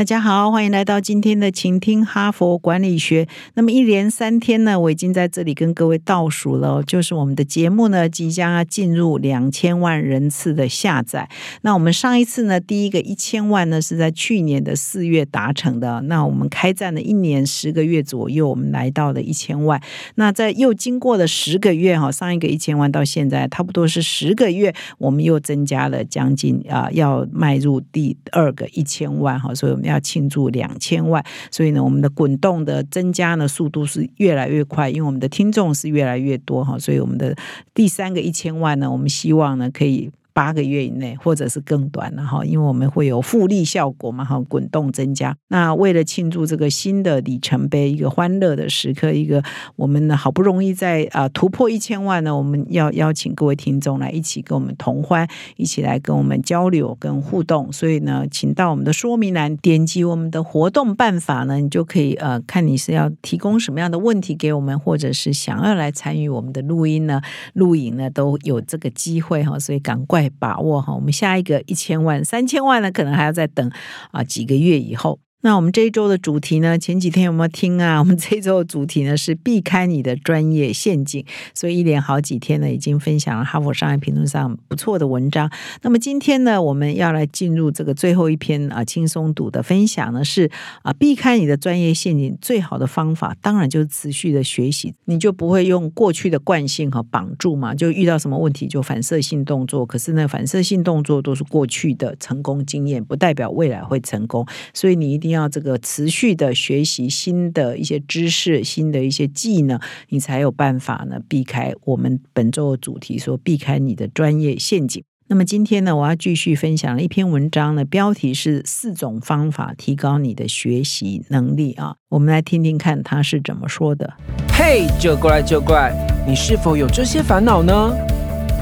大家好，欢迎来到今天的倾听哈佛管理学。那么一连三天呢，我已经在这里跟各位倒数了，就是我们的节目呢即将要进入两千万人次的下载。那我们上一次呢，第一个一千万呢是在去年的四月达成的。那我们开战了一年十个月左右，我们来到了一千万。那在又经过了十个月哈，上一个一千万到现在差不多是十个月，我们又增加了将近啊，要迈入第二个一千万哈，所以我们。要庆祝两千万，所以呢，我们的滚动的增加呢速度是越来越快，因为我们的听众是越来越多哈，所以我们的第三个一千万呢，我们希望呢可以。八个月以内，或者是更短了哈，因为我们会有复利效果嘛哈，滚动增加。那为了庆祝这个新的里程碑，一个欢乐的时刻，一个我们呢好不容易在啊突破一千万呢，我们要邀请各位听众来一起跟我们同欢，一起来跟我们交流跟互动。所以呢，请到我们的说明栏点击我们的活动办法呢，你就可以呃看你是要提供什么样的问题给我们，或者是想要来参与我们的录音呢、录影呢，都有这个机会哈。所以赶快。把握哈，我们下一个一千万、三千万呢，可能还要再等啊几个月以后。那我们这一周的主题呢？前几天有没有听啊？我们这一周的主题呢是避开你的专业陷阱。所以一连好几天呢，已经分享了哈佛商业评论上不错的文章。那么今天呢，我们要来进入这个最后一篇啊轻松读的分享呢，是啊避开你的专业陷阱最好的方法，当然就是持续的学习，你就不会用过去的惯性和绑住嘛，就遇到什么问题就反射性动作。可是呢，反射性动作都是过去的成功经验，不代表未来会成功。所以你一定。要这个持续的学习新的一些知识、新的一些技能，你才有办法呢避开我们本周的主题，说避开你的专业陷阱。那么今天呢，我要继续分享一篇文章呢，标题是四种方法提高你的学习能力啊。我们来听听看他是怎么说的。嘿，就过来就过来，你是否有这些烦恼呢？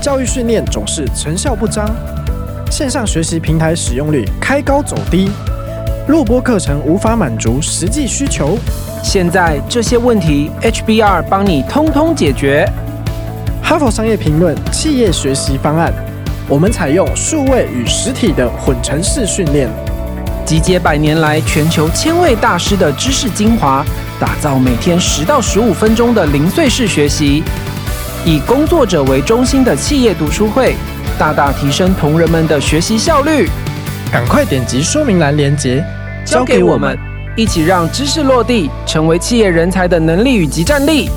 教育训练总是成效不彰，线上学习平台使用率开高走低。录播课程无法满足实际需求，现在这些问题 HBR 帮你通通解决。哈佛商业评论企业学习方案，我们采用数位与实体的混成式训练，集结百年来全球千位大师的知识精华，打造每天十到十五分钟的零碎式学习，以工作者为中心的企业读书会，大大提升同仁们的学习效率。赶快点击说明栏链接。交给我们，一起让知识落地，成为企业人才的能力与及战力。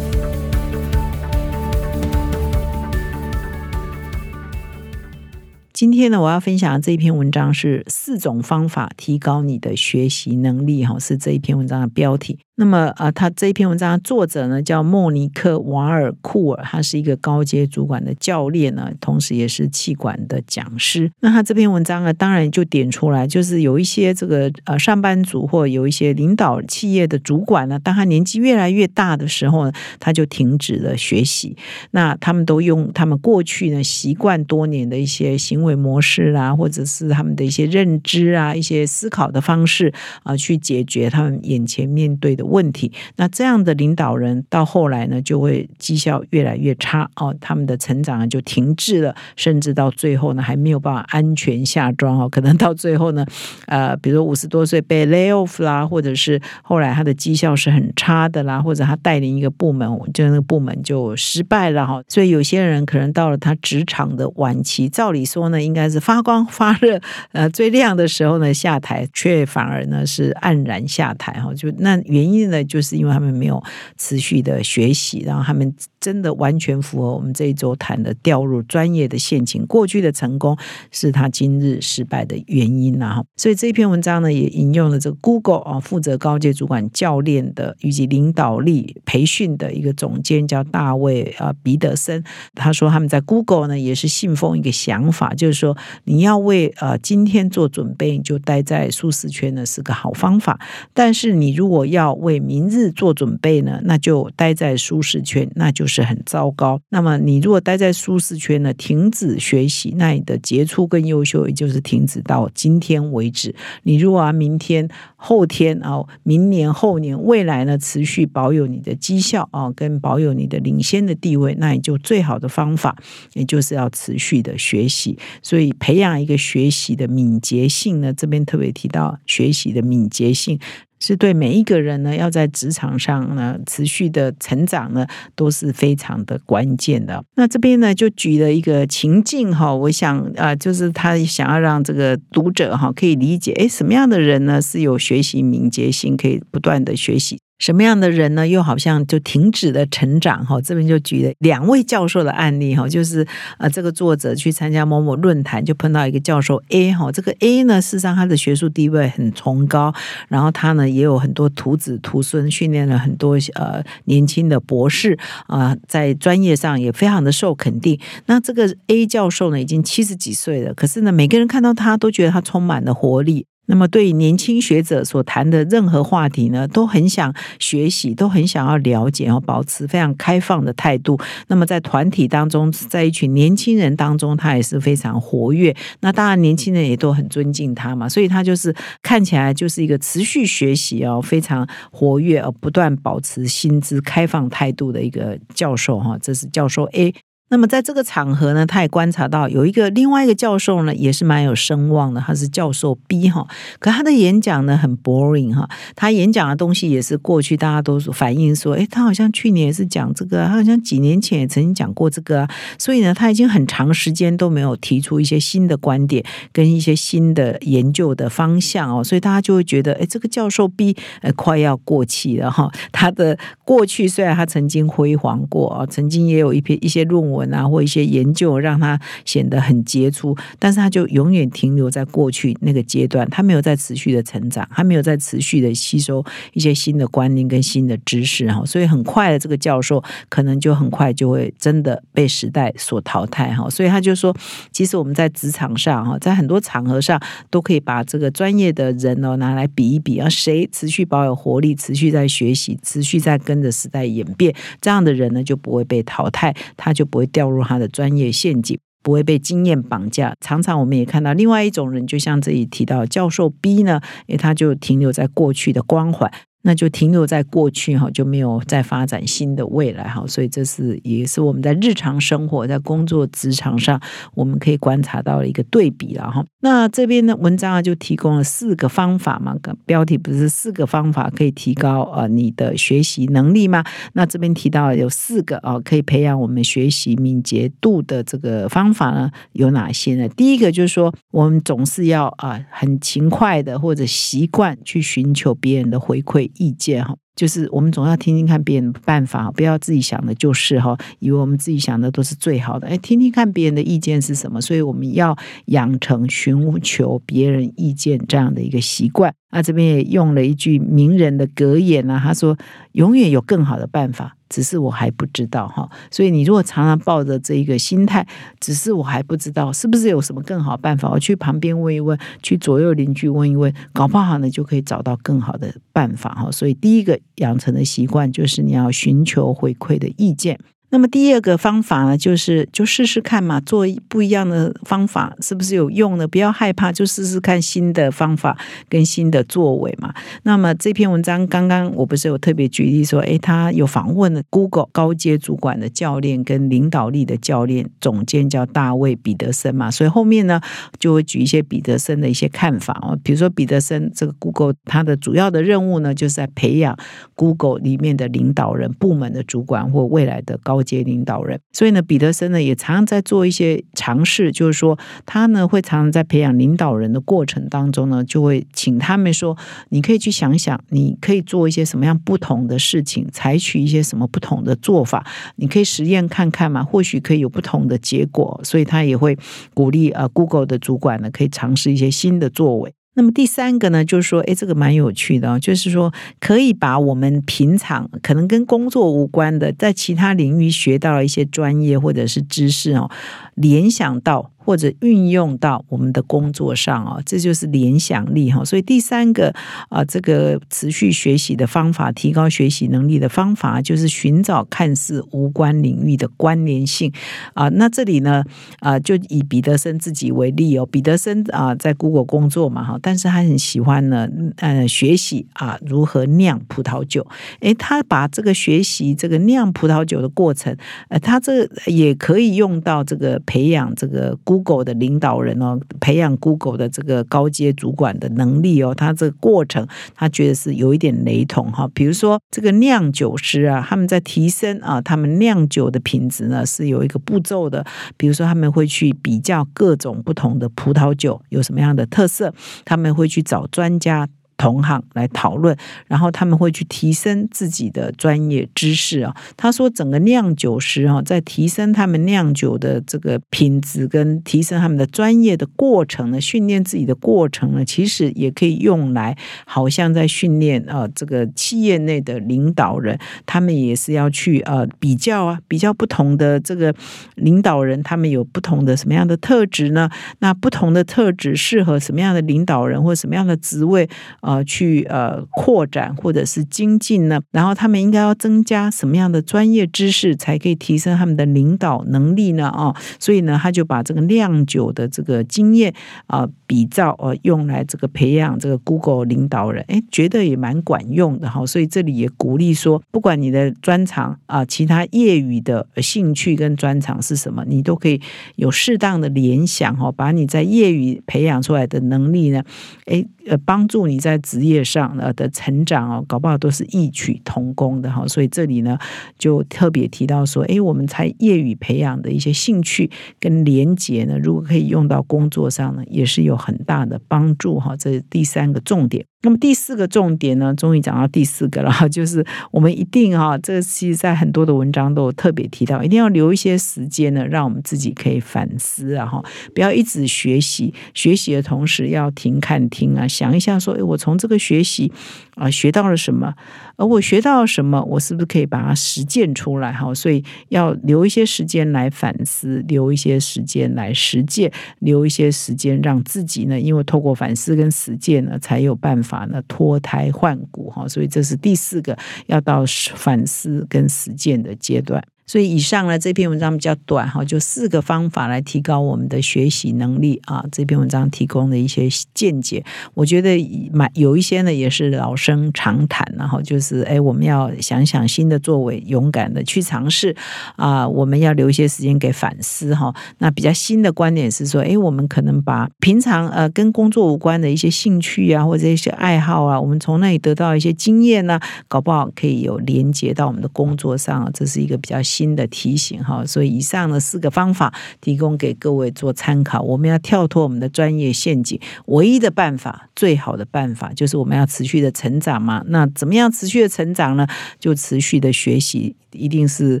今天呢，我要分享的这一篇文章是四种方法提高你的学习能力，哈，是这一篇文章的标题。那么啊，他这一篇文章的作者呢叫莫尼克瓦尔库尔，他是一个高阶主管的教练呢，同时也是气管的讲师。那他这篇文章呢，当然就点出来，就是有一些这个呃上班族或有一些领导企业的主管呢，当他年纪越来越大的时候呢，他就停止了学习。那他们都用他们过去呢习惯多年的一些行为模式啊，或者是他们的一些认知啊、一些思考的方式啊，去解决他们眼前面对的。问题，那这样的领导人到后来呢，就会绩效越来越差哦，他们的成长就停滞了，甚至到最后呢，还没有办法安全下庄哦，可能到最后呢，呃，比如五十多岁被 lay off 啦，或者是后来他的绩效是很差的啦，或者他带领一个部门，就那个部门就失败了哈，所以有些人可能到了他职场的晚期，照理说呢，应该是发光发热，呃，最亮的时候呢下台，却反而呢是黯然下台哈，就那原因。因呢，就是因为他们没有持续的学习，然后他们真的完全符合我们这一周谈的掉入专业的陷阱。过去的成功是他今日失败的原因啊！所以这篇文章呢，也引用了这个 Google 啊，负责高阶主管教练的以及领导力培训的一个总监叫大卫啊彼得森。他说他们在 Google 呢也是信奉一个想法，就是说你要为呃今天做准备，你就待在舒适圈呢是个好方法。但是你如果要为明日做准备呢，那就待在舒适圈，那就是很糟糕。那么你如果待在舒适圈呢，停止学习，那你的杰出跟优秀也就是停止到今天为止。你如果啊，明天、后天啊，明年、后年、未来呢，持续保有你的绩效啊，跟保有你的领先的地位，那你就最好的方法，也就是要持续的学习。所以培养一个学习的敏捷性呢，这边特别提到学习的敏捷性。是对每一个人呢，要在职场上呢持续的成长呢，都是非常的关键的。那这边呢，就举了一个情境哈，我想啊，就是他想要让这个读者哈可以理解，哎，什么样的人呢是有学习敏捷性，可以不断的学习。什么样的人呢？又好像就停止了成长哈。这边就举了两位教授的案例哈，就是呃，这个作者去参加某某论坛，就碰到一个教授 A 哈。这个 A 呢，事实上他的学术地位很崇高，然后他呢也有很多徒子徒孙，训练了很多呃年轻的博士啊，在专业上也非常的受肯定。那这个 A 教授呢，已经七十几岁了，可是呢，每个人看到他都觉得他充满了活力。那么，对年轻学者所谈的任何话题呢，都很想学习，都很想要了解，然保持非常开放的态度。那么，在团体当中，在一群年轻人当中，他也是非常活跃。那当然，年轻人也都很尊敬他嘛，所以他就是看起来就是一个持续学习哦，非常活跃而不断保持薪资开放态度的一个教授哈。这是教授 A。那么在这个场合呢，他也观察到有一个另外一个教授呢，也是蛮有声望的，他是教授 B 哈。可他的演讲呢很 boring 哈，他演讲的东西也是过去大家都反映说，哎，他好像去年也是讲这个，他好像几年前也曾经讲过这个，啊所以呢，他已经很长时间都没有提出一些新的观点跟一些新的研究的方向哦，所以大家就会觉得，哎，这个教授 B 呃快要过气了哈。他的过去虽然他曾经辉煌过啊，曾经也有一篇一些论文。文啊，或一些研究让他显得很杰出，但是他就永远停留在过去那个阶段，他没有在持续的成长，他没有在持续的吸收一些新的观念跟新的知识哈，所以很快的这个教授可能就很快就会真的被时代所淘汰哈，所以他就说，其实我们在职场上哈，在很多场合上都可以把这个专业的人哦拿来比一比啊，谁持续保有活力，持续在学习，持续在跟着时代演变，这样的人呢就不会被淘汰，他就不会。掉入他的专业陷阱，不会被经验绑架。常常我们也看到另外一种人，就像这里提到教授 B 呢，诶，他就停留在过去的光环。那就停留在过去哈，就没有再发展新的未来哈，所以这是也是我们在日常生活、在工作职场上，我们可以观察到的一个对比了哈。那这边的文章啊，就提供了四个方法嘛，标题不是四个方法可以提高啊你的学习能力吗？那这边提到有四个啊，可以培养我们学习敏捷度的这个方法呢，有哪些呢？第一个就是说，我们总是要啊很勤快的或者习惯去寻求别人的回馈。意见哈，就是我们总要听听看别人的办法，不要自己想的就是哈，以为我们自己想的都是最好的。哎，听听看别人的意见是什么，所以我们要养成寻求别人意见这样的一个习惯。那这边也用了一句名人的格言啊，他说：“永远有更好的办法。”只是我还不知道哈，所以你如果常常抱着这一个心态，只是我还不知道是不是有什么更好办法，我去旁边问一问，去左右邻居问一问，搞不好呢就可以找到更好的办法哈。所以第一个养成的习惯就是你要寻求回馈的意见。那么第二个方法呢，就是就试试看嘛，做不一样的方法是不是有用的？不要害怕，就试试看新的方法跟新的作为嘛。那么这篇文章刚刚我不是有特别举例说，诶，他有访问了 Google 高阶主管的教练跟领导力的教练总监叫大卫彼得森嘛，所以后面呢就会举一些彼得森的一些看法哦，比如说彼得森这个 Google 他的主要的任务呢，就是在培养 Google 里面的领导人、部门的主管或未来的高。接领导人，所以呢，彼得森呢也常常在做一些尝试，就是说他呢会常常在培养领导人的过程当中呢，就会请他们说，你可以去想想，你可以做一些什么样不同的事情，采取一些什么不同的做法，你可以实验看看嘛，或许可以有不同的结果。所以他也会鼓励呃，Google 的主管呢，可以尝试一些新的作为。那么第三个呢，就是说，哎，这个蛮有趣的，就是说，可以把我们平常可能跟工作无关的，在其他领域学到一些专业或者是知识哦，联想到。或者运用到我们的工作上哦，这就是联想力哈。所以第三个啊，这个持续学习的方法，提高学习能力的方法，就是寻找看似无关领域的关联性啊。那这里呢啊，就以彼得森自己为例哦。彼得森啊，在 Google 工作嘛哈，但是他很喜欢呢呃学习啊如何酿葡萄酒。诶，他把这个学习这个酿葡萄酒的过程，呃，他这也可以用到这个培养这个。Google 的领导人哦，培养 Google 的这个高阶主管的能力哦，他这个过程他觉得是有一点雷同哈。比如说这个酿酒师啊，他们在提升啊，他们酿酒的品质呢是有一个步骤的。比如说他们会去比较各种不同的葡萄酒有什么样的特色，他们会去找专家。同行来讨论，然后他们会去提升自己的专业知识啊。他说，整个酿酒师哈，在提升他们酿酒的这个品质跟提升他们的专业的过程呢，训练自己的过程呢，其实也可以用来，好像在训练啊，这个企业内的领导人，他们也是要去呃比较啊，比较不同的这个领导人，他们有不同的什么样的特质呢？那不同的特质适合什么样的领导人或什么样的职位？呃，去呃扩展或者是精进呢？然后他们应该要增加什么样的专业知识，才可以提升他们的领导能力呢？啊，所以呢，他就把这个酿酒的这个经验啊，比照呃用来这个培养这个 Google 领导人，哎，觉得也蛮管用的哈。所以这里也鼓励说，不管你的专长啊，其他业余的兴趣跟专长是什么，你都可以有适当的联想哈，把你在业余培养出来的能力呢，哎。呃，帮助你在在职业上呃的成长哦，搞不好都是异曲同工的哈。所以这里呢，就特别提到说，哎，我们才业余培养的一些兴趣跟连结呢，如果可以用到工作上呢，也是有很大的帮助哈。这是第三个重点。那么第四个重点呢，终于讲到第四个了，就是我们一定哈，这个其实在很多的文章都有特别提到，一定要留一些时间呢，让我们自己可以反思啊哈，不要一直学习，学习的同时要停看听啊，想一下说，哎，我从这个学习啊学到了什么。而我学到了什么，我是不是可以把它实践出来？哈，所以要留一些时间来反思，留一些时间来实践，留一些时间让自己呢，因为透过反思跟实践呢，才有办法那脱胎换骨。哈，所以这是第四个要到反思跟实践的阶段。所以以上呢这篇文章比较短哈，就四个方法来提高我们的学习能力啊。这篇文章提供的一些见解，我觉得蛮有一些呢也是老生常谈，然后就是哎，我们要想想新的作为，勇敢的去尝试啊。我们要留一些时间给反思哈。那比较新的观点是说，哎，我们可能把平常呃跟工作无关的一些兴趣啊，或者一些爱好啊，我们从那里得到一些经验呢，搞不好可以有连接到我们的工作上，这是一个比较。新的提醒哈，所以以上的四个方法提供给各位做参考。我们要跳脱我们的专业陷阱，唯一的办法，最好的办法就是我们要持续的成长嘛。那怎么样持续的成长呢？就持续的学习，一定是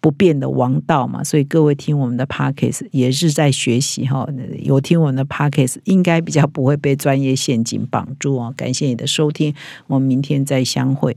不变的王道嘛。所以各位听我们的 p o c k e t 也是在学习哈。有听我们的 p o c k e t 应该比较不会被专业陷阱绑住哦。感谢你的收听，我们明天再相会。